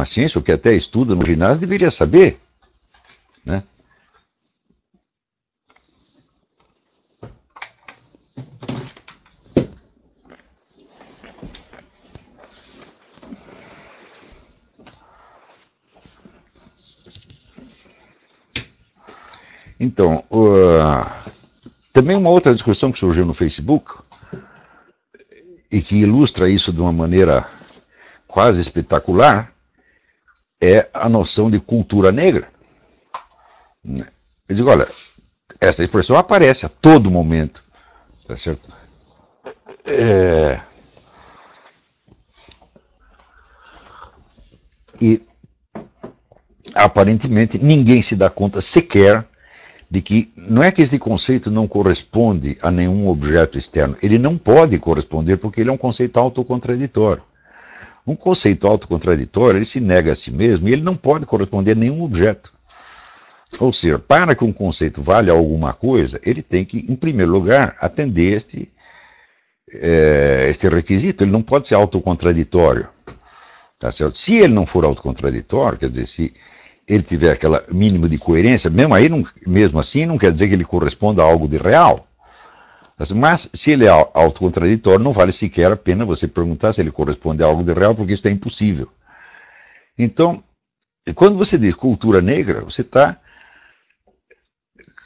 a ciência, ou que até estuda no ginásio, deveria saber. Né? Então, uh, também uma outra discussão que surgiu no Facebook, e que ilustra isso de uma maneira quase espetacular, é a noção de cultura negra. Eu digo, olha, essa expressão aparece a todo momento, tá certo? É... E aparentemente ninguém se dá conta sequer de que não é que esse conceito não corresponde a nenhum objeto externo, ele não pode corresponder porque ele é um conceito autocontraditório. Um conceito autocontraditório, ele se nega a si mesmo e ele não pode corresponder a nenhum objeto. Ou seja, para que um conceito valha alguma coisa, ele tem que, em primeiro lugar, atender este, é, este requisito. Ele não pode ser autocontraditório. Tá certo? Se ele não for autocontraditório, quer dizer, se ele tiver aquela mínimo de coerência, mesmo, aí não, mesmo assim não quer dizer que ele corresponda a algo de real. Mas se ele é autocontraditório, não vale sequer a pena você perguntar se ele corresponde a algo de real, porque isso é impossível. Então, quando você diz cultura negra, você está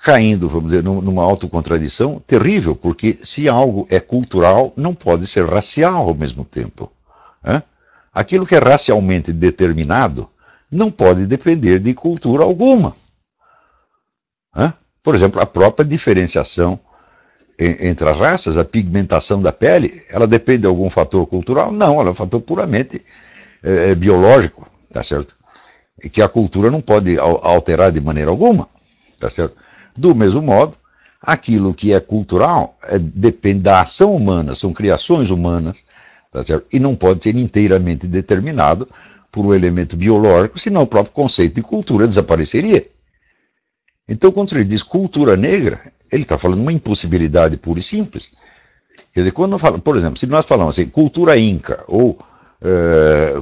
caindo, vamos dizer, numa autocontradição terrível, porque se algo é cultural, não pode ser racial ao mesmo tempo. Né? Aquilo que é racialmente determinado não pode depender de cultura alguma. Por exemplo, a própria diferenciação entre as raças, a pigmentação da pele, ela depende de algum fator cultural? Não, ela é um fator puramente é, é biológico, tá certo? E que a cultura não pode alterar de maneira alguma, tá certo? Do mesmo modo, aquilo que é cultural é, depende da ação humana, são criações humanas, tá certo? E não pode ser inteiramente determinado por um elemento biológico, senão o próprio conceito de cultura desapareceria. Então, quando ele diz cultura negra, ele está falando uma impossibilidade pura e simples. Quer dizer, quando fala, por exemplo, se nós falamos assim, cultura inca, ou é,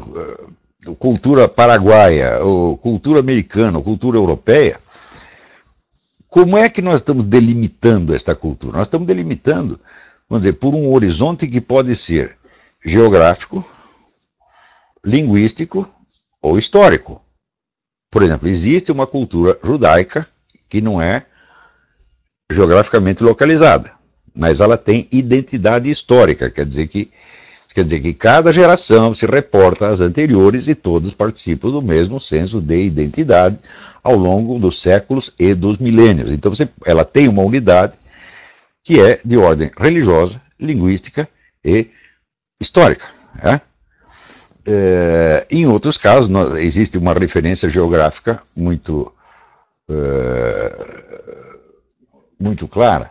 cultura paraguaia, ou cultura americana, ou cultura europeia, como é que nós estamos delimitando esta cultura? Nós estamos delimitando, vamos dizer, por um horizonte que pode ser geográfico, linguístico ou histórico. Por exemplo, existe uma cultura judaica que não é geograficamente localizada, mas ela tem identidade histórica, quer dizer que quer dizer que cada geração se reporta às anteriores e todos participam do mesmo senso de identidade ao longo dos séculos e dos milênios. Então você, ela tem uma unidade que é de ordem religiosa, linguística e histórica. É? É, em outros casos, nós, existe uma referência geográfica muito, é, muito clara,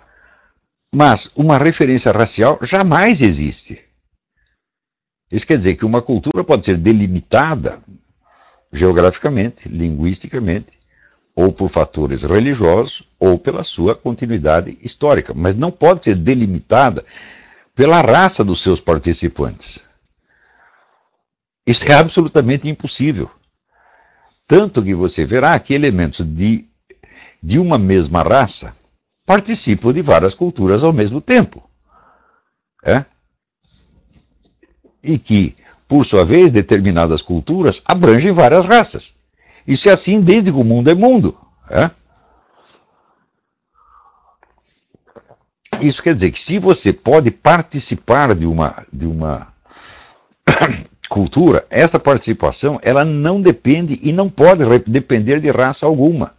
mas uma referência racial jamais existe. Isso quer dizer que uma cultura pode ser delimitada geograficamente, linguisticamente, ou por fatores religiosos, ou pela sua continuidade histórica, mas não pode ser delimitada pela raça dos seus participantes. Isso é absolutamente impossível. Tanto que você verá que elementos de, de uma mesma raça participam de várias culturas ao mesmo tempo. É? E que, por sua vez, determinadas culturas abrangem várias raças. Isso é assim desde que o mundo é mundo. É? Isso quer dizer que se você pode participar de uma, de uma cultura, essa participação ela não depende e não pode depender de raça alguma.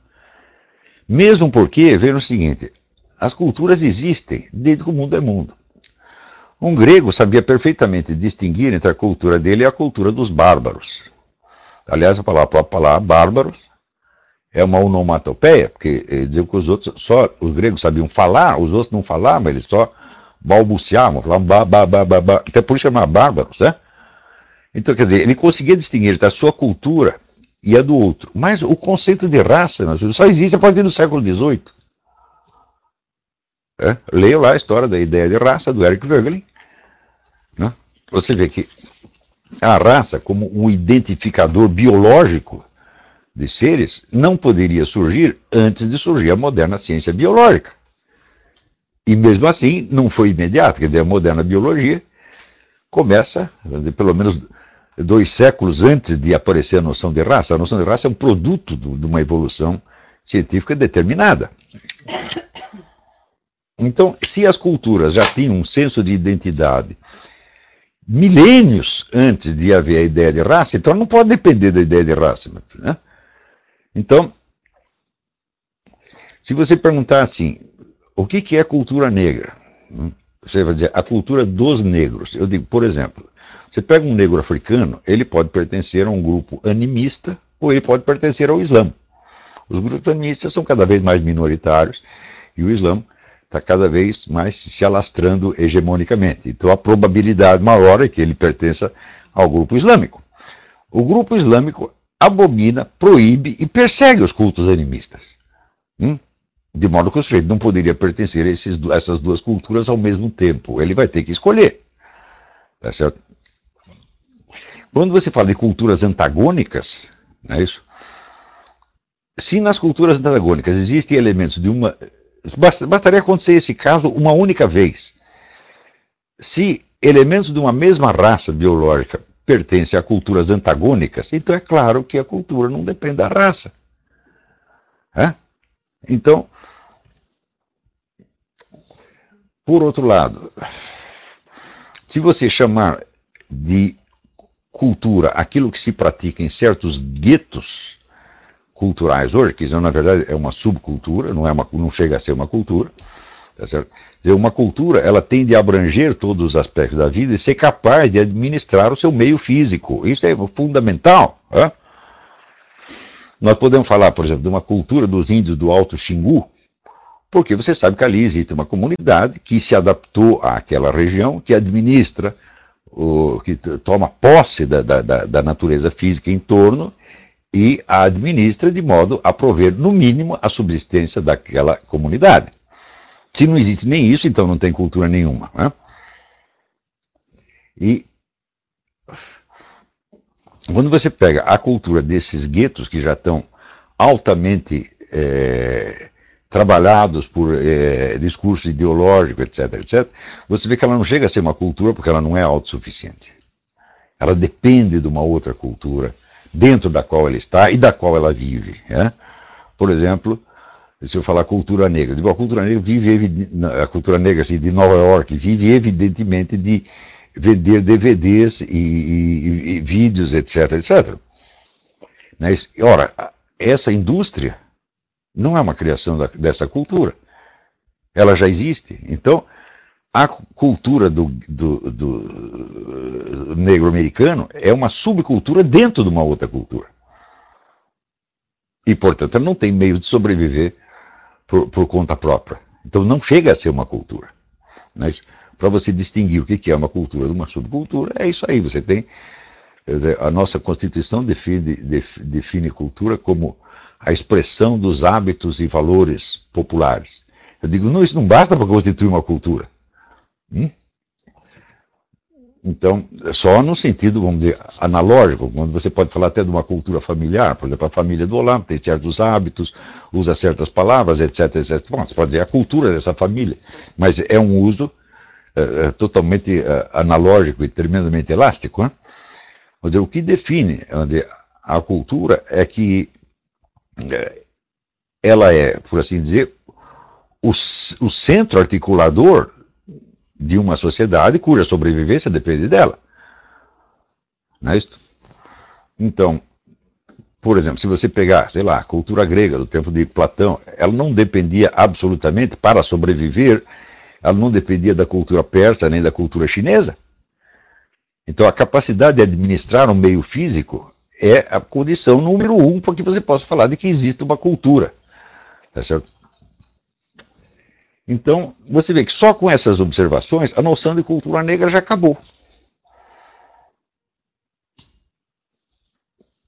Mesmo porque, veja o seguinte, as culturas existem desde que o mundo é mundo. Um grego sabia perfeitamente distinguir entre a cultura dele e a cultura dos bárbaros. Aliás, a palavra, a palavra bárbaro é uma onomatopeia, porque diziam que os outros, só os gregos sabiam falar, os outros não falavam, eles só balbuciavam, falavam ba, ba, ba, ba, ba. Até por isso chamar bárbaros, né? Então, quer dizer, ele conseguia distinguir da sua cultura e a do outro. Mas o conceito de raça só existe a partir do século XVIII. É? Leia lá a história da ideia de raça do Eric Voegelin. Né? Você vê que a raça como um identificador biológico de seres não poderia surgir antes de surgir a moderna ciência biológica. E mesmo assim, não foi imediato, quer dizer, a moderna biologia começa, pelo menos dois séculos antes de aparecer a noção de raça. A noção de raça é um produto do, de uma evolução científica determinada. Então, se as culturas já tinham um senso de identidade milênios antes de haver a ideia de raça, então não pode depender da ideia de raça. Né? Então, se você perguntar assim, o que, que é cultura negra? Você vai dizer, a cultura dos negros. Eu digo, por exemplo, você pega um negro africano, ele pode pertencer a um grupo animista ou ele pode pertencer ao Islã. Os grupos animistas são cada vez mais minoritários e o Islã está cada vez mais se alastrando hegemonicamente. Então a probabilidade maior é que ele pertença ao grupo islâmico. O grupo islâmico abomina, proíbe e persegue os cultos animistas. Hum? De modo que o sujeito não poderia pertencer a esses, essas duas culturas ao mesmo tempo. Ele vai ter que escolher. Tá certo? Quando você fala de culturas antagônicas, não é isso? Se nas culturas antagônicas existem elementos de uma Bastaria acontecer esse caso uma única vez. Se elementos de uma mesma raça biológica pertencem a culturas antagônicas, então é claro que a cultura não depende da raça. É? Então, por outro lado, se você chamar de cultura aquilo que se pratica em certos guetos, culturais hoje, que na verdade é uma subcultura, não, é uma, não chega a ser uma cultura. Tá certo? Uma cultura ela tem de abranger todos os aspectos da vida e ser capaz de administrar o seu meio físico. Isso é fundamental. Né? Nós podemos falar, por exemplo, de uma cultura dos índios do Alto Xingu, porque você sabe que ali existe uma comunidade que se adaptou àquela região, que administra, o, que toma posse da, da, da natureza física em torno e a administra de modo a prover, no mínimo, a subsistência daquela comunidade. Se não existe nem isso, então não tem cultura nenhuma. Né? E quando você pega a cultura desses guetos que já estão altamente é, trabalhados por é, discurso ideológico, etc., etc., você vê que ela não chega a ser uma cultura porque ela não é autossuficiente. Ela depende de uma outra cultura dentro da qual ela está e da qual ela vive. Né? Por exemplo, se eu falar cultura negra, digo, a cultura negra vive, a cultura negra assim, de Nova York vive evidentemente de vender DVDs e, e, e vídeos, etc, etc. Mas, ora, essa indústria não é uma criação da, dessa cultura. Ela já existe. Então, a cultura do, do, do negro americano é uma subcultura dentro de uma outra cultura. E, portanto, ela não tem meio de sobreviver por, por conta própria. Então, não chega a ser uma cultura. Mas, para você distinguir o que é uma cultura de uma subcultura, é isso aí. Você tem. Dizer, a nossa Constituição define, define cultura como a expressão dos hábitos e valores populares. Eu digo, não, isso não basta para constituir uma cultura. Hum? Então, só no sentido, vamos dizer, analógico, quando você pode falar até de uma cultura familiar, por exemplo, a família do Olá tem certos hábitos, usa certas palavras, etc, etc. Bom, você pode dizer a cultura dessa família, mas é um uso é, totalmente é, analógico e tremendamente elástico. Né? Dizer, o que define dizer, a cultura é que é, ela é, por assim dizer, o, o centro articulador de uma sociedade cuja sobrevivência depende dela. Não é isso? Então, por exemplo, se você pegar, sei lá, a cultura grega do tempo de Platão, ela não dependia absolutamente para sobreviver, ela não dependia da cultura persa nem da cultura chinesa. Então, a capacidade de administrar um meio físico é a condição número um para que você possa falar de que existe uma cultura. Tá certo? Então, você vê que só com essas observações, a noção de cultura negra já acabou.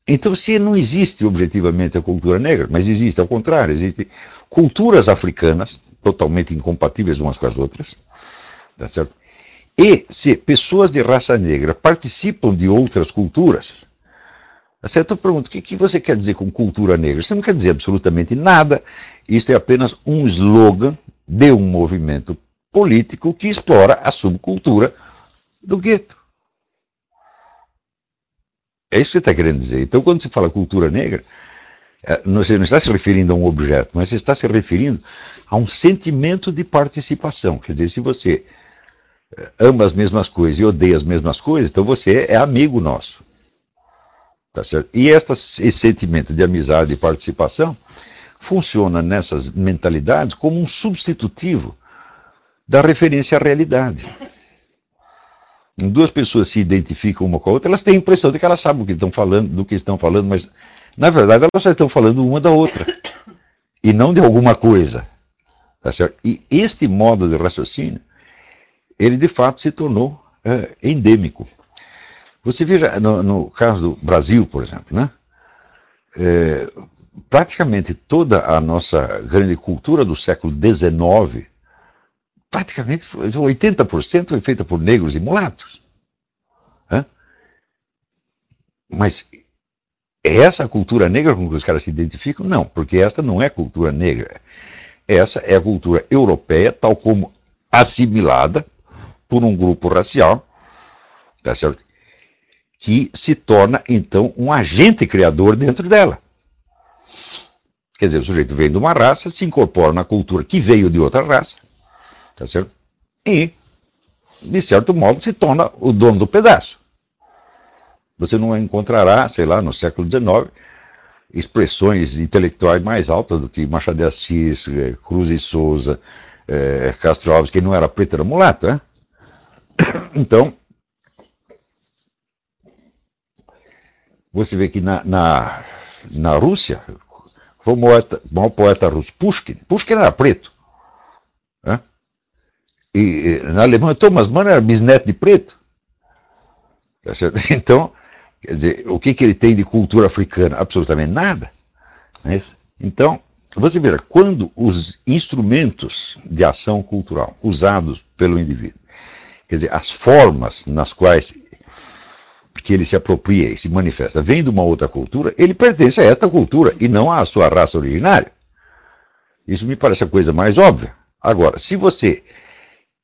Então, se não existe objetivamente a cultura negra, mas existe ao contrário, existem culturas africanas totalmente incompatíveis umas com as outras, tá certo? E se pessoas de raça negra participam de outras culturas, você eu pergunto, o que, que você quer dizer com cultura negra? Você não quer dizer absolutamente nada. Isso é apenas um slogan de um movimento político que explora a subcultura do gueto. É isso que você está querendo dizer. Então, quando se fala cultura negra, é, você não está se referindo a um objeto, mas você está se referindo a um sentimento de participação. Quer dizer, se você é, ama as mesmas coisas e odeia as mesmas coisas, então você é amigo nosso. Tá certo? E esta, esse sentimento de amizade e participação funciona nessas mentalidades como um substitutivo da referência à realidade. Duas pessoas se identificam uma com a outra, elas têm a impressão de que elas sabem o que estão falando, do que estão falando, mas na verdade elas só estão falando uma da outra e não de alguma coisa. Tá? E este modo de raciocínio, ele de fato se tornou é, endêmico. Você veja, no, no, caso do Brasil, por exemplo, né? É, praticamente toda a nossa grande cultura do século XIX, praticamente 80% foi feita por negros e mulatos. Né? Mas é essa a cultura negra com que os caras se identificam? Não, porque esta não é cultura negra. Essa é a cultura europeia, tal como assimilada por um grupo racial, tá certo? que se torna, então, um agente criador dentro dela. Quer dizer, o sujeito vem de uma raça, se incorpora na cultura que veio de outra raça, tá certo? E, de certo modo, se torna o dono do pedaço. Você não encontrará, sei lá, no século XIX, expressões intelectuais mais altas do que Machado de Assis, eh, Cruz e Souza, eh, Castro Alves, que não era preto, era mulato, né? Então, Você vê que na, na, na Rússia, foi o poeta, maior poeta russo, Pushkin. Pushkin era preto. Né? E, na Alemanha, Thomas Mann era bisneto de preto. Tá então, quer dizer, o que, que ele tem de cultura africana? Absolutamente nada. É então, você verá, quando os instrumentos de ação cultural usados pelo indivíduo, quer dizer, as formas nas quais que ele se apropria e se manifesta vem de uma outra cultura, ele pertence a esta cultura e não à sua raça originária. Isso me parece a coisa mais óbvia. Agora, se você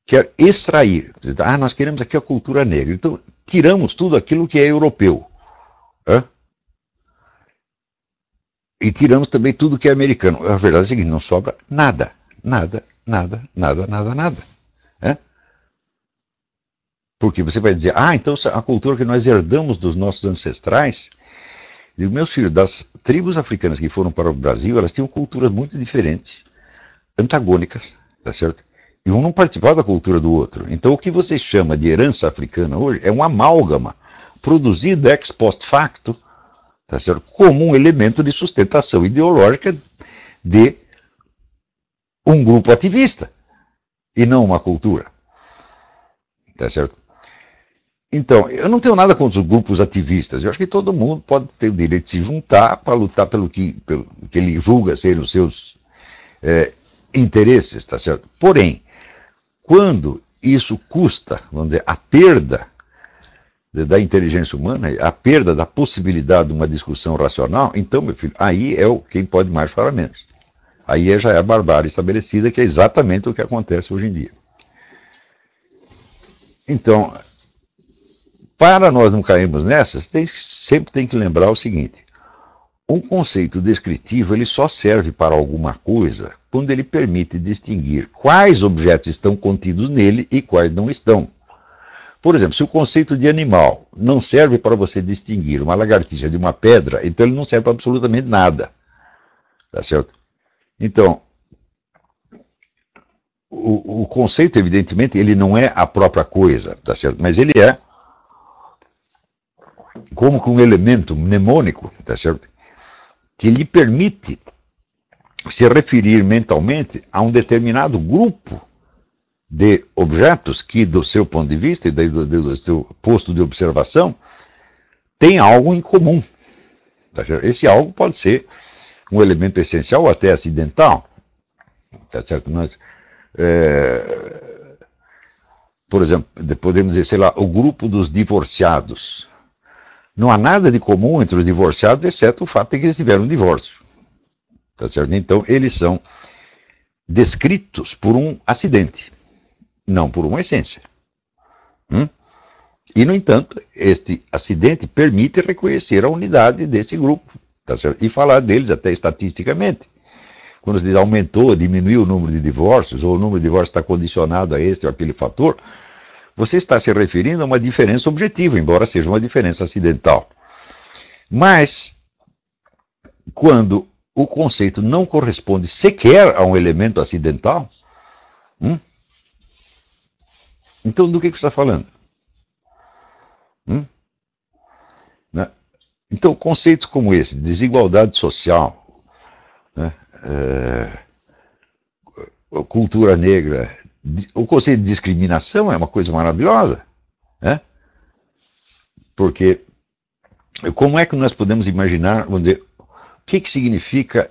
quer extrair, ah, nós queremos aqui a cultura negra, então tiramos tudo aquilo que é europeu. Hã? E tiramos também tudo que é americano. A verdade é a seguinte: não sobra nada. Nada, nada, nada, nada, nada. Porque você vai dizer, ah, então a cultura que nós herdamos dos nossos ancestrais. E meus filhos, das tribos africanas que foram para o Brasil, elas tinham culturas muito diferentes, antagônicas, tá certo? E um não participava da cultura do outro. Então o que você chama de herança africana hoje é um amálgama produzido ex post facto, tá certo? Como um elemento de sustentação ideológica de um grupo ativista e não uma cultura. Tá certo? Então, eu não tenho nada contra os grupos ativistas. Eu acho que todo mundo pode ter o direito de se juntar para lutar pelo que, pelo que ele julga serem os seus é, interesses, tá certo? Porém, quando isso custa, vamos dizer, a perda da inteligência humana, a perda da possibilidade de uma discussão racional, então, meu filho, aí é o quem pode mais falar menos. Aí é, já é a barbárie estabelecida, que é exatamente o que acontece hoje em dia. Então, para nós não cairmos nessas, tem, sempre tem que lembrar o seguinte: um conceito descritivo ele só serve para alguma coisa quando ele permite distinguir quais objetos estão contidos nele e quais não estão. Por exemplo, se o conceito de animal não serve para você distinguir uma lagartixa de uma pedra, então ele não serve para absolutamente nada. Tá certo? Então, o, o, conceito, evidentemente, ele não é a própria coisa, tá certo? Mas ele é como que um elemento mnemônico, tá certo? Que lhe permite se referir mentalmente a um determinado grupo de objetos que, do seu ponto de vista e do, do seu posto de observação, tem algo em comum. Tá Esse algo pode ser um elemento essencial ou até acidental. Tá certo? Nós, é, por exemplo, podemos dizer, sei lá, o grupo dos divorciados. Não há nada de comum entre os divorciados, exceto o fato de que eles tiveram um divórcio. Tá certo? Então, eles são descritos por um acidente, não por uma essência. Hum? E, no entanto, este acidente permite reconhecer a unidade desse grupo tá certo? e falar deles até estatisticamente. Quando se diz aumentou, diminuiu o número de divórcios, ou o número de divórcios está condicionado a este ou aquele fator, você está se referindo a uma diferença objetiva, embora seja uma diferença acidental. Mas, quando o conceito não corresponde sequer a um elemento acidental, hum, então do que, você está falando? Hum? Né? Então, conceitos como esse, desigualdade social, né? é, cultura negra, o conceito de discriminação é uma coisa maravilhosa, né? Porque como é que nós podemos imaginar, vamos dizer, o que, que significa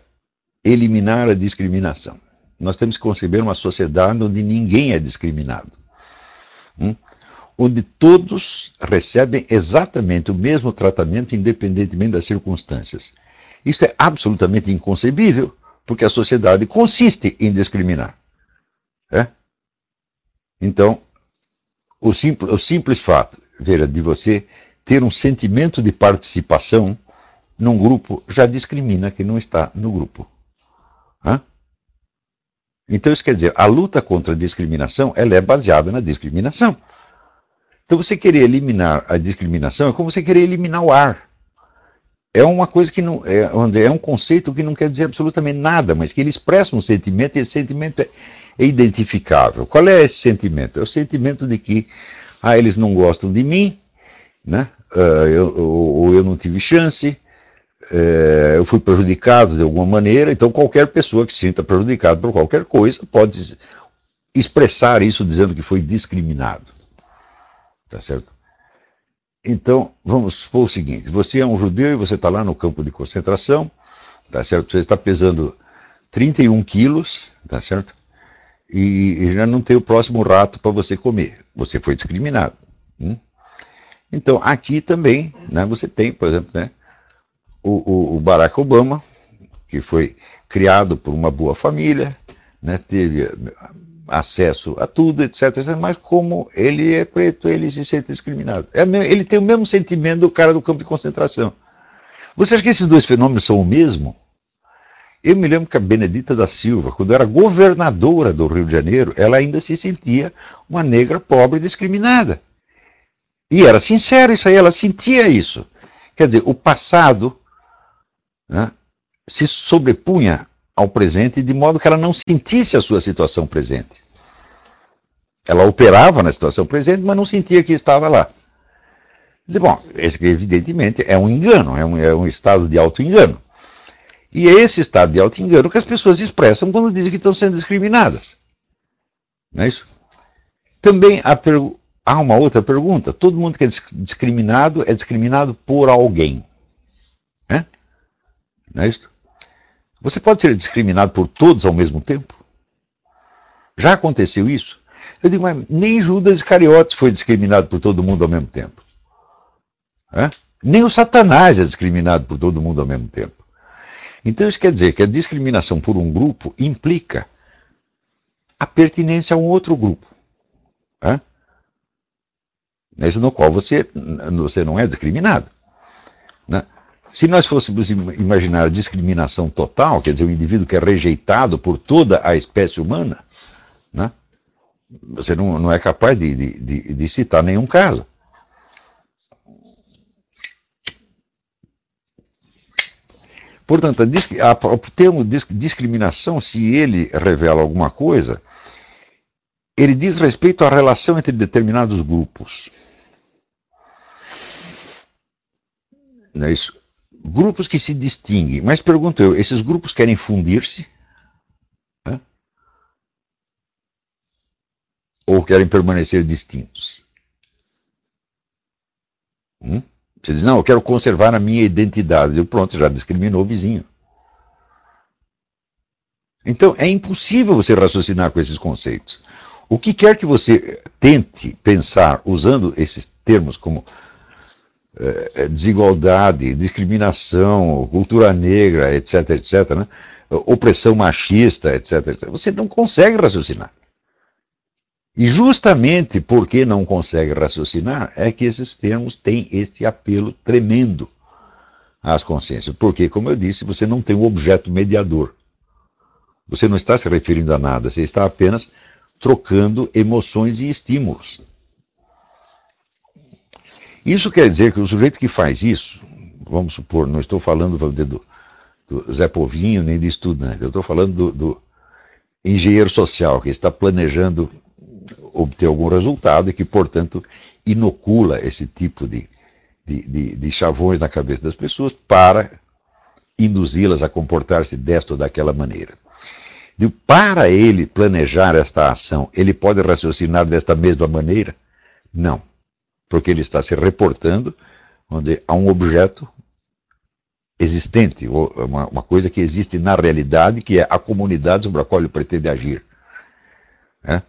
eliminar a discriminação? Nós temos que conceber uma sociedade onde ninguém é discriminado. Hum? Onde todos recebem exatamente o mesmo tratamento, independentemente das circunstâncias. Isso é absolutamente inconcebível, porque a sociedade consiste em discriminar. É? Então, o simples, o simples fato, de você ter um sentimento de participação num grupo já discrimina quem não está no grupo. Hã? Então, isso quer dizer, a luta contra a discriminação ela é baseada na discriminação. Então, você querer eliminar a discriminação é como você querer eliminar o ar. É uma coisa que não. É, é um conceito que não quer dizer absolutamente nada, mas que ele expressa um sentimento e esse sentimento é, é identificável. Qual é esse sentimento? É o sentimento de que ah, eles não gostam de mim, né? Uh, eu, ou eu não tive chance, uh, eu fui prejudicado de alguma maneira, então qualquer pessoa que se sinta prejudicada por qualquer coisa pode expressar isso dizendo que foi discriminado. Tá certo? Então, vamos supor o seguinte: você é um judeu e você está lá no campo de concentração, tá certo? Você está pesando 31 quilos, tá certo? E, já não tem o próximo rato para você comer. Você foi discriminado. Hum? Então, aqui também, né, você tem, por exemplo, né, o, o, Barack Obama, que foi criado por uma boa família, né, teve acesso a tudo, etc, etc, mas como ele é preto, ele se sente discriminado. É, ele tem o mesmo sentimento do cara do campo de concentração. Você acha que esses dois fenômenos são o mesmo? Eu me lembro que a Benedita da Silva, quando era governadora do Rio de Janeiro, ela ainda se sentia uma negra pobre e discriminada. E era sincero isso aí, ela sentia isso. Quer dizer, o passado né, se sobrepunha ao presente de modo que ela não sentisse a sua situação presente. Ela operava na situação presente, mas não sentia que estava lá. Bom, esse evidentemente é um engano, é um, é um estado de auto-engano. E é esse estado de auto-engano que as pessoas expressam quando dizem que estão sendo discriminadas. Não é isso? Também há, há uma outra pergunta. Todo mundo que é discriminado é discriminado por alguém. Né? Não é isso? Você pode ser discriminado por todos ao mesmo tempo? Já aconteceu isso? Eu digo, mas nem Judas Iscariotes foi discriminado por todo mundo ao mesmo tempo. É? Nem o Satanás é discriminado por todo mundo ao mesmo tempo. Então isso quer dizer que a discriminação por um grupo implica a pertinência a um outro grupo. Né? no qual você, você não é discriminado. Né? Se nós fôssemos imaginar a discriminação total, quer dizer, o indivíduo que é rejeitado por toda a espécie humana, né? você não, não é capaz de, de, de citar nenhum caso. Portanto, a, a, o termo discriminação, se ele revela alguma coisa, ele diz respeito à relação entre determinados grupos. Não é isso? Grupos que se distinguem. Mas pergunto eu, esses grupos querem fundir-se? Ou querem permanecer distintos? Hum? Você diz, não, eu quero conservar a minha identidade. Eu, pronto, já discriminou o vizinho. Então, é impossível você raciocinar com esses conceitos. o que quer que você tente pensar usando esses termos como é, desigualdade, discriminação, cultura negra, etc, etc, né? opressão machista, etc, etc, você não consegue raciocinar. E justamente porque não consegue raciocinar é que esses termos têm este apelo tremendo às consciências. Porque, como eu disse, você não tem um objeto mediador. Você não está se referindo a nada, você está apenas trocando emoções e estímulos. Isso quer dizer que o sujeito que faz isso, vamos supor, não estou falando do, do Zé Povinho nem de estudante, eu estou falando do, do engenheiro social que está planejando obter algum resultado e que, portanto, inocula esse tipo de, de, de, de chavões na cabeça das pessoas para induzi-las a comportar-se desta ou daquela maneira. E para ele planejar esta ação, ele pode raciocinar desta mesma maneira? Não, porque ele está se reportando dizer, a um objeto existente, uma, uma, coisa que existe na realidade, que é a comunidade sobre a qual ele pretende agir. É?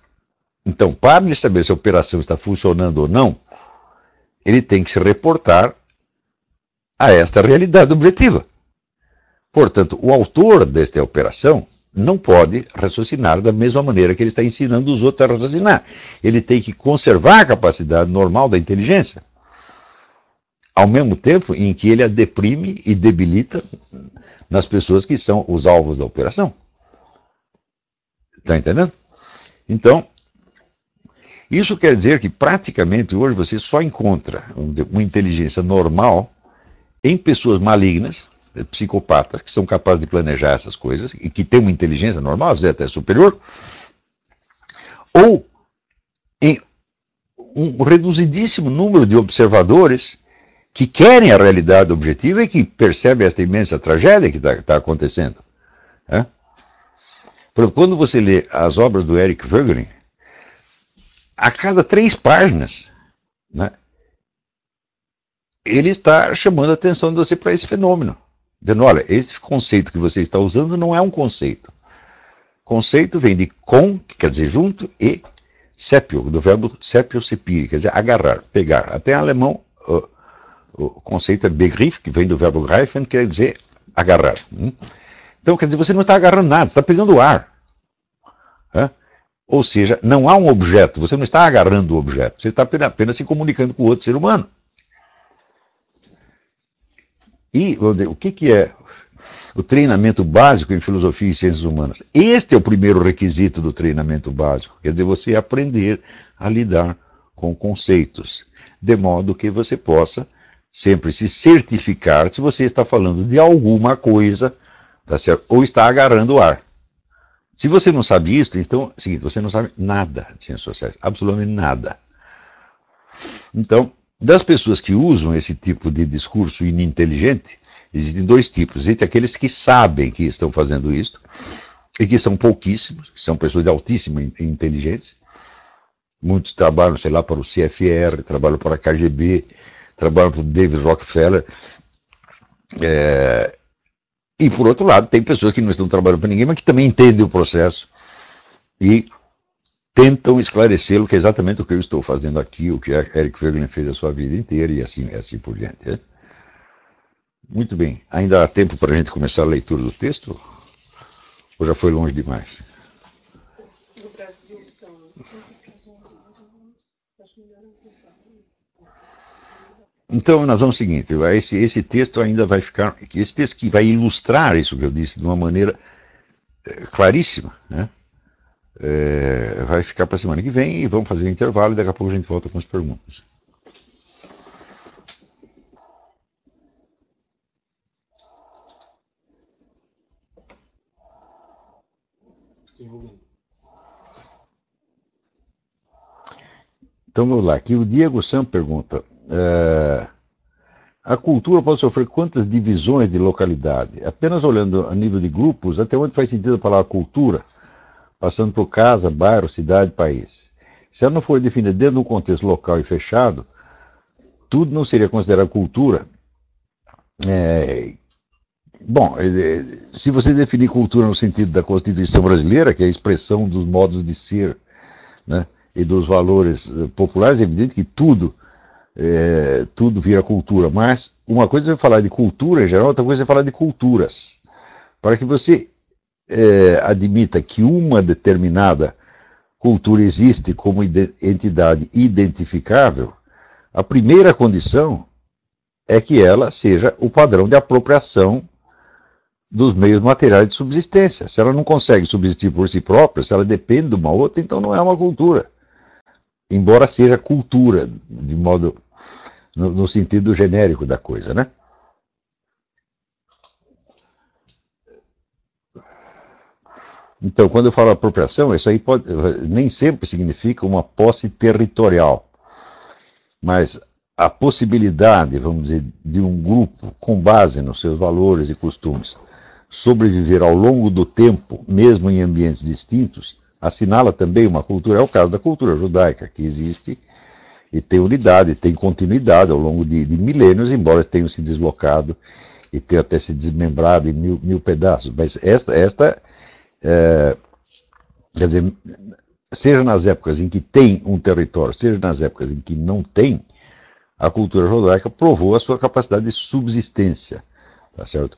Então, para ele saber se a operação está funcionando ou não, ele tem que se reportar a esta realidade objetiva. Portanto, o autor desta operação não pode raciocinar da mesma maneira que ele está ensinando os outros a raciocinar. Ele tem que conservar a capacidade normal da inteligência, ao mesmo tempo em que ele a deprime e debilita nas pessoas que são os alvos da operação. Está entendendo? Então, isso quer dizer que praticamente hoje você só encontra uma inteligência normal em pessoas malignas, psicopatas, que são capazes de planejar essas coisas e que têm uma inteligência normal, às vezes até superior, ou em um reduzidíssimo número de observadores que querem a realidade objetiva e que percebem esta imensa tragédia que está tá acontecendo. É? Quando você lê as obras do Eric Voegelin, a cada três páginas, né, ele está chamando a atenção de você para esse fenômeno. Dizendo, olha, esse conceito que você está usando não é um conceito. Conceito vem de com, que quer dizer junto, e sepio, do verbo sepio sepiri, quer dizer agarrar, pegar. Até em alemão, o, o conceito é begriff, que vem do verbo greifen, que quer dizer agarrar. Hum? Então, quer dizer, você não está agarrando nada, você está pegando ar. Ou seja, não há um objeto, você não está agarrando o objeto, você está apenas se comunicando com outro ser humano. E dizer, o que, que é o treinamento básico em filosofia e ciências humanas? Este é o primeiro requisito do treinamento básico, quer dizer, você aprender a lidar com conceitos, de modo que você possa sempre se certificar se você está falando de alguma coisa, tá certo? ou está agarrando o ar. Se você não sabe isso, então é seguinte, você não sabe nada de ciências sociais, absolutamente nada. Então, das pessoas que usam esse tipo de discurso ininteligente, existem dois tipos. Existem aqueles que sabem que estão fazendo isso, e que são pouquíssimos, que são pessoas de altíssima inteligência. Muitos trabalham, sei lá, para o CFR, trabalham para a KGB, trabalham para o David Rockefeller. É, e, por outro lado, tem pessoas que não estão trabalhando para ninguém, mas que também entendem o processo e tentam esclarecê-lo, que é exatamente o que eu estou fazendo aqui, o que Eric Voegelin fez a sua vida inteira e assim, assim por diante. Né? Muito bem. Ainda há tempo para a gente começar a leitura do texto? Ou já foi longe demais? No Brasil são então, nós vamos o seguinte, esse, esse texto ainda vai ficar, esse texto que vai ilustrar isso que eu disse de uma maneira é, claríssima, né? É, vai ficar para a semana que vem e vamos fazer um intervalo e daqui a pouco a gente volta com as perguntas. Então vamos lá, aqui o Diego Sam pergunta, é, a cultura pode sofrer quantas divisões de localidade? Apenas olhando a nível de grupos, até onde faz sentido a palavra cultura, passando por casa, bairro, cidade, país. Se ela não for definida dentro de um contexto local e fechado, tudo não seria considerado cultura. É, bom, é, se você definir cultura no sentido da Constituição brasileira, que é a expressão dos modos de ser né, e dos valores eh, populares, é evidente que tudo, é, tudo vira cultura. Mas uma coisa é falar de cultura em geral, outra coisa é falar de culturas. Para que você é, admita que uma determinada cultura existe como entidade identificável, a primeira condição é que ela seja o padrão de apropriação dos meios materiais de subsistência. Se ela não consegue subsistir por si própria, se ela depende de uma outra, então não é uma cultura. Embora seja cultura, de modo no, no sentido genérico da coisa, né? Então, quando eu falo apropriação, isso aí pode, nem sempre significa uma posse territorial. Mas a possibilidade, vamos dizer, de um grupo, com base nos seus valores e costumes, sobreviver ao longo do tempo, mesmo em ambientes distintos, assinala também uma cultura. É o caso da cultura judaica, que existe e tem unidade, tem continuidade ao longo de, de milênios, embora tenham se deslocado e tenham até se desmembrado em mil, mil pedaços. Mas esta, esta é, quer dizer, seja nas épocas em que tem um território, seja nas épocas em que não tem, a cultura judaica provou a sua capacidade de subsistência, tá certo?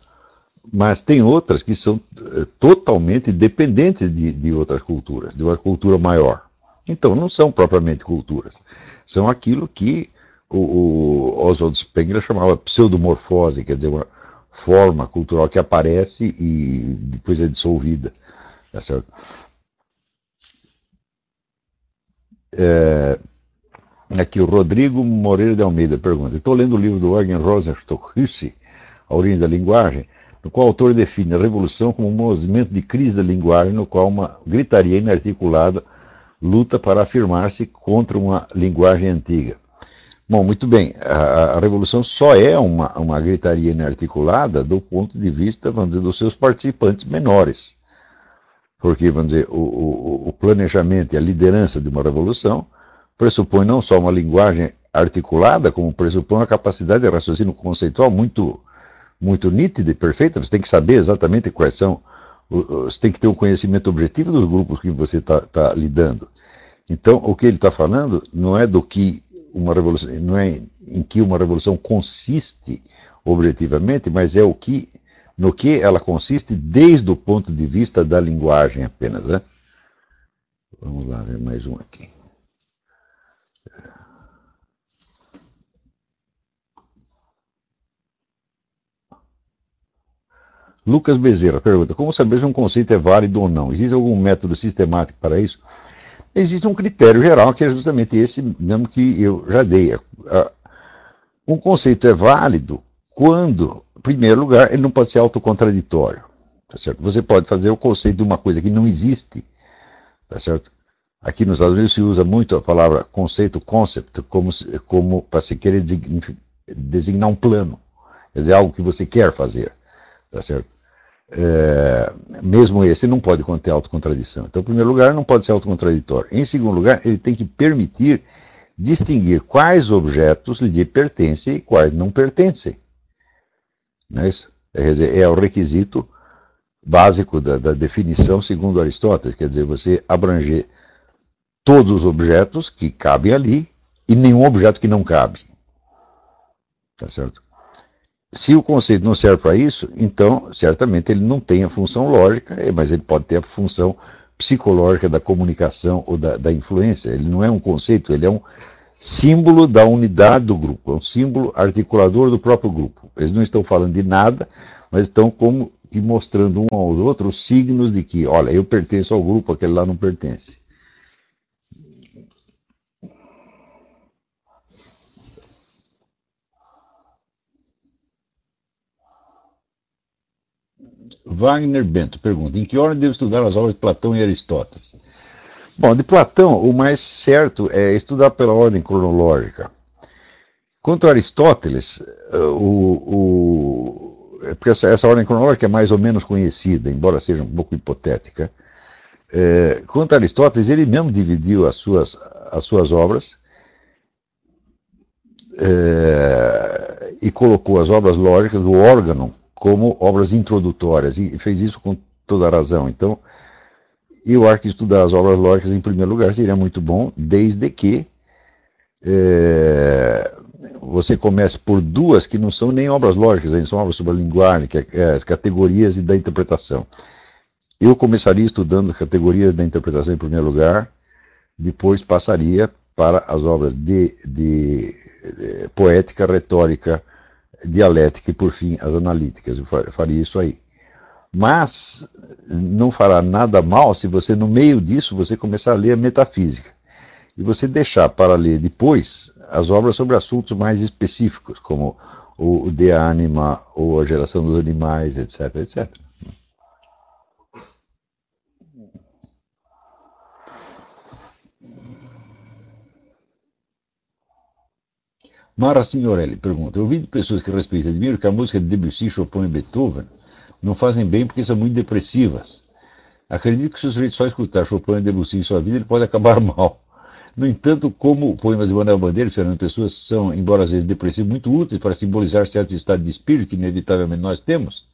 Mas tem outras que são é, totalmente dependentes de, de outras culturas, de uma cultura maior. Então, não são propriamente culturas, são aquilo que o, o Oswald Spengler chamava pseudomorfose, quer dizer, uma forma cultural que aparece e depois é dissolvida. Tá? É, aqui o Rodrigo Moreira de Almeida pergunta: Estou lendo o livro do Eugen Rosenstock A Origem da Linguagem, no qual o autor define a revolução como um movimento de crise da linguagem, no qual uma gritaria inarticulada luta para afirmar-se contra uma linguagem antiga. Bom, muito bem, a, a, revolução só é uma, uma gritaria inarticulada do ponto de vista, vamos dizer, dos seus participantes menores porque, vamos dizer, o, o, o planejamento e a liderança de uma revolução pressupõe não só uma linguagem articulada, como pressupõe a capacidade de raciocínio conceitual muito, muito nítida e perfeita. Você tem que saber exatamente quais são, você tem que ter um conhecimento objetivo dos grupos que você está tá lidando. Então, o que ele está falando não é do que uma revolução, não é em que uma revolução consiste objetivamente, mas é o que no que ela consiste desde o ponto de vista da linguagem apenas. Né? Vamos lá ver mais um aqui. Lucas Bezerra pergunta: Como saber se um conceito é válido ou não? Existe algum método sistemático para isso? Existe um critério geral que é justamente esse mesmo que eu já dei. Um conceito é válido quando primeiro lugar, ele não pode ser autocontraditório. Tá certo? Você pode fazer o conceito de uma coisa que não existe. Tá certo? Aqui nos Estados Unidos se usa muito a palavra conceito, concept, como, como para se querer designar um plano. Quer dizer, algo que você quer fazer. Tá certo? É, mesmo esse não pode conter autocontradição. Então, em primeiro lugar, não pode ser autocontraditório. Em segundo lugar, ele tem que permitir distinguir quais objetos lhe pertencem e quais não pertencem. Não é isso? É, dizer, é o requisito básico da, da, definição segundo Aristóteles, quer dizer, você abranger todos os objetos que cabem ali e nenhum objeto que não cabe. Tá certo? Se o conceito não serve para isso, então certamente ele não tem a função lógica, mas ele pode ter a função psicológica da comunicação ou da, da influência. Ele não é um conceito, ele é um símbolo da unidade do grupo, é um símbolo articulador do próprio grupo. Eles não estão falando de nada, mas estão como que mostrando um aos outros signos de que, olha, eu pertenço ao grupo, aquele lá não pertence. Wagner Bento pergunta: em que ordem devo estudar as obras de Platão e Aristóteles? Bom, de Platão, o mais certo é estudar pela ordem cronológica. Quanto a Aristóteles, eh, o, o, é porque essa, essa, ordem cronológica é mais ou menos conhecida, embora seja um pouco hipotética. É, quanto a Aristóteles, ele mesmo dividiu as suas, as suas obras é, e colocou as obras lógicas do órgão como obras introdutórias, e fez isso com toda a razão. Então, eu acho que estudar as obras lógicas em primeiro lugar seria muito bom, desde que é, você comece por duas que não são nem obras lógicas, são obras sobre a linguagem, que é as categorias e da interpretação. Eu começaria estudando as categorias da interpretação em primeiro lugar, depois passaria para as obras de, de, de poética, retórica, dialética e, por fim, as analíticas. Eu faria isso aí. Mas não fará nada mal se você, no meio disso, você começar a ler a metafísica. E você deixar para ler depois as obras sobre assuntos mais específicos, como o De Anima, ou a geração dos animais, etc, etc. Mara Signorelli pergunta: Eu ouvi de pessoas que respeitam e admiram que a música de Debussy, Chopin e Beethoven não fazem bem porque são muito depressivas. Acredito que se o sujeito só escutar Chopin e Debussy em sua vida, ele pode acabar mal. No entanto, como poemas de Manuel Bandeira e Fernando Pessoa são, embora às vezes depressivos, muito úteis para simbolizar certos estados de espírito que inevitavelmente nós temos,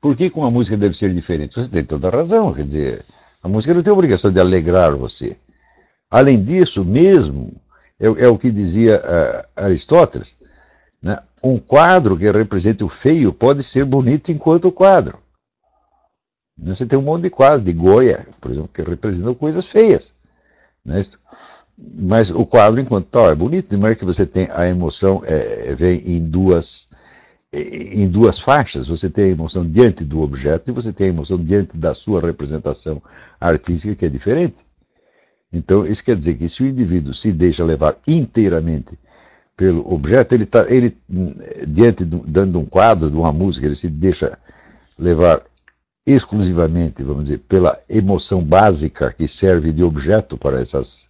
por que com a música deve ser diferente? Você tem toda a razão, quer dizer, a música não tem obrigação de alegrar você. Além disso, mesmo, é, é o que dizia uh, Aristóteles, né? Um quadro que represente o feio pode ser bonito enquanto quadro. Você tem um monte de quadros de Goya, por exemplo, que representam coisas feias. Né? Mas o quadro, enquanto tal, é bonito, de maneira que você tem a emoção, é, vem em duas, em duas faixas. Você tem a emoção diante do objeto e você tem a emoção diante da sua representação artística, que é diferente. Então, isso quer dizer que se o indivíduo se deixa levar inteiramente pelo objeto, ele está ele, diante, do, dando um quadro, de uma música, ele se deixa levar exclusivamente, vamos dizer, pela emoção básica que serve de objeto para essas,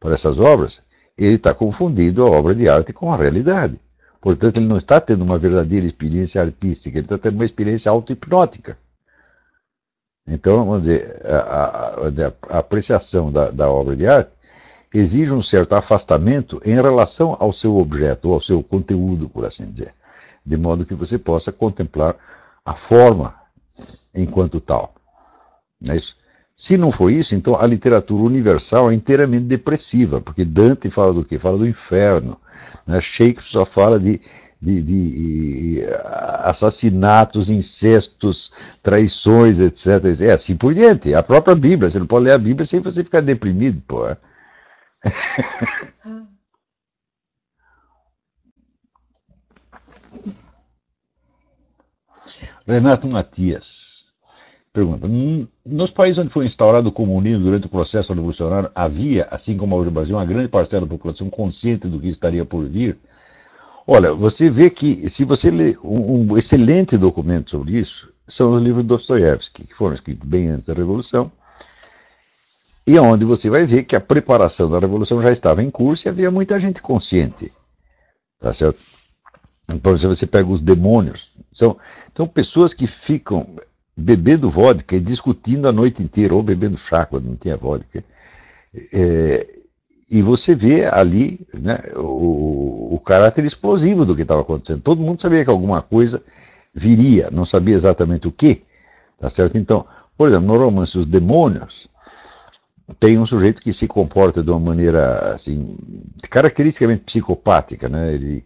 para essas obras, ele está confundindo a obra de arte com a realidade. Portanto, ele não está tendo uma verdadeira experiência artística, ele está tendo uma experiência auto-hipnótica. Então, vamos dizer, a, a, a apreciação da, da obra de arte exige um certo afastamento em relação ao seu objeto, ou ao seu conteúdo, por assim dizer, de modo que você possa contemplar a forma enquanto tal. É isso? Se não for isso, então a literatura universal é inteiramente depressiva, porque Dante fala do quê? Fala do inferno. Né? Shakespeare só fala de, de, de, assassinatos, incestos, traições, etc. É assim por diante. A própria Bíblia, você não pode ler a Bíblia sem você ficar deprimido, pô. Renato Matias pergunta: Nos países onde foi instaurado o comunismo durante o processo revolucionário, havia, assim como hoje no Brasil, uma grande parcela da população consciente do que estaria por vir? Olha, você vê que, se você lê um, um excelente documento sobre isso, são os livros de Dostoiévski, que foram escritos bem antes da Revolução, e onde você vai ver que a preparação da revolução já estava em curso e havia muita gente consciente. Tá certo? Então, se você pega os demônios, são, são pessoas que ficam bebendo vodka e discutindo a noite inteira, ou bebendo chá quando não tinha vodka. É, e você vê ali né, o, o caráter explosivo do que estava acontecendo. Todo mundo sabia que alguma coisa viria, não sabia exatamente o que. Tá certo? Então, por exemplo, no romance Os Demônios, tem um sujeito que se comporta de uma maneira assim caracteristicamente psicopática, né? Ele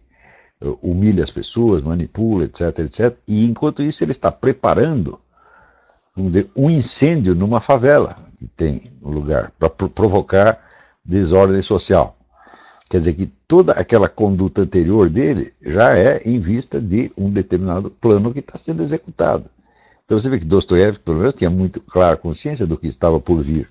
uh, humilha as pessoas, manipula, etc, etc. E enquanto isso ele está preparando dizer, um incêndio numa favela que tem no lugar para provocar desordem social. Quer dizer que toda aquela conduta anterior dele já é em vista de um determinado plano que está sendo executado. Então você vê que Dostoiévski, pelo menos, tinha muito clara consciência do que estava por vir.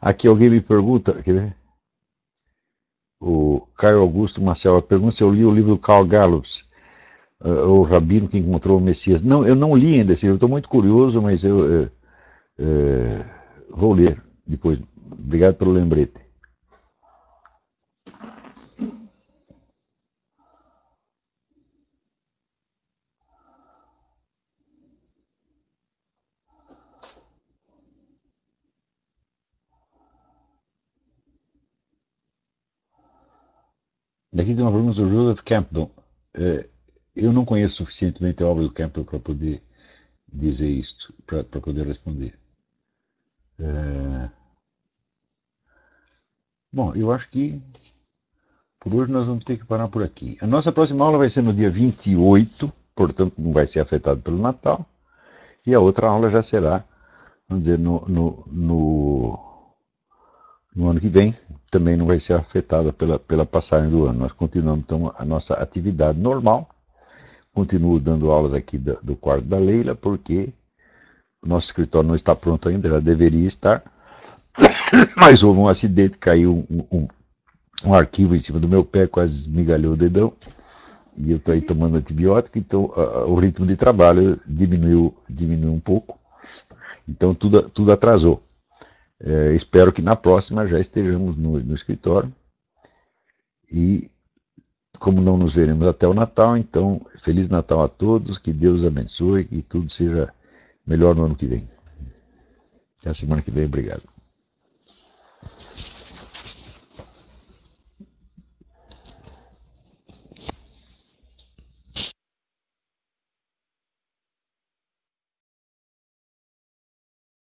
Aqui alguém me pergunta, quer ver? O Caio Augusto Marcel pergunta se eu li o livro do Carl Gallups, uh, o Rabino que encontrou o Messias. Não, eu não li ainda esse livro, estou muito curioso, mas eu uh, uh, vou ler depois. Obrigado pelo lembrete. Aqui tem uma pergunta do Joseph Campbell. É, eu não conheço suficientemente a obra do Campbell para poder dizer isto, para poder responder. É... Bom, eu acho que por hoje nós vamos ter que parar por aqui. A nossa próxima aula vai ser no dia 28, portanto não vai ser afetado pelo Natal. E a outra aula já será, vamos dizer, no, no, no, no ano que vem, também não vai ser afetada pela, pela passagem do ano. Nós continuamos então a nossa atividade normal. Continuo dando aulas aqui do, do quarto da Leila, porque o nosso escritório não está pronto ainda, ela deveria estar. Mas houve um acidente, caiu um, um, um arquivo em cima do meu pé, quase esmigalhou o dedão. E eu estou aí tomando antibiótico, então uh, o ritmo de trabalho diminuiu, diminuiu um pouco. Então tudo, tudo atrasou. É, espero que na próxima já estejamos no, no escritório. E como não nos veremos até o Natal, então Feliz Natal a todos, que Deus abençoe, que tudo seja melhor no ano que vem. Até a semana que vem, obrigado.